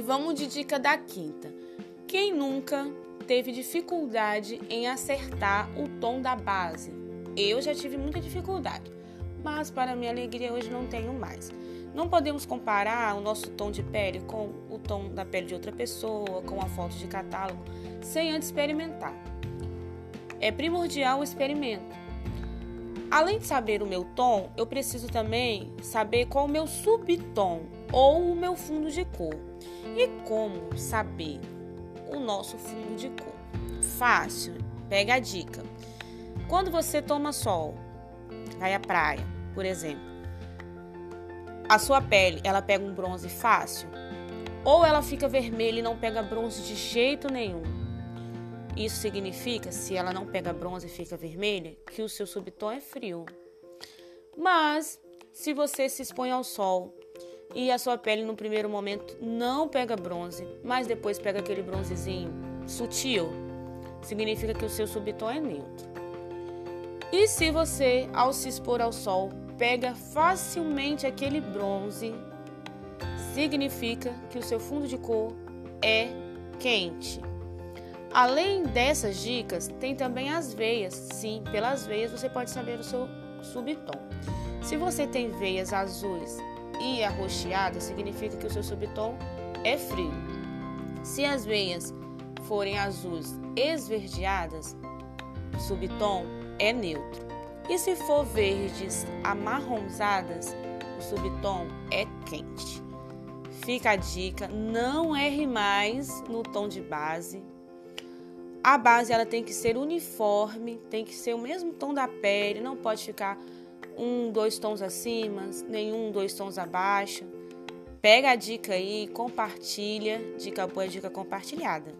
vamos de dica da quinta. Quem nunca teve dificuldade em acertar o tom da base? Eu já tive muita dificuldade, mas para minha alegria hoje não tenho mais. Não podemos comparar o nosso tom de pele com o tom da pele de outra pessoa, com a foto de catálogo, sem antes experimentar. É primordial o experimento. Além de saber o meu tom, eu preciso também saber qual o meu subtom ou o meu fundo de cor. E como saber o nosso fundo de cor? Fácil, pega a dica. Quando você toma sol, vai à praia, por exemplo, a sua pele, ela pega um bronze fácil? Ou ela fica vermelha e não pega bronze de jeito nenhum? Isso significa, se ela não pega bronze e fica vermelha, que o seu subtom é frio. Mas, se você se expõe ao sol e a sua pele no primeiro momento não pega bronze, mas depois pega aquele bronzezinho sutil, significa que o seu subtom é neutro. E se você, ao se expor ao sol, pega facilmente aquele bronze, significa que o seu fundo de cor é quente. Além dessas dicas, tem também as veias. Sim, pelas veias você pode saber o seu subtom. Se você tem veias azuis e arroxeadas, significa que o seu subtom é frio. Se as veias forem azuis esverdeadas, o subtom é neutro. E se for verdes amarronzadas, o subtom é quente. Fica a dica, não erre mais no tom de base. A base ela tem que ser uniforme, tem que ser o mesmo tom da pele, não pode ficar um, dois tons acima, nenhum, dois tons abaixo. Pega a dica aí, compartilha. Dica boa, dica compartilhada.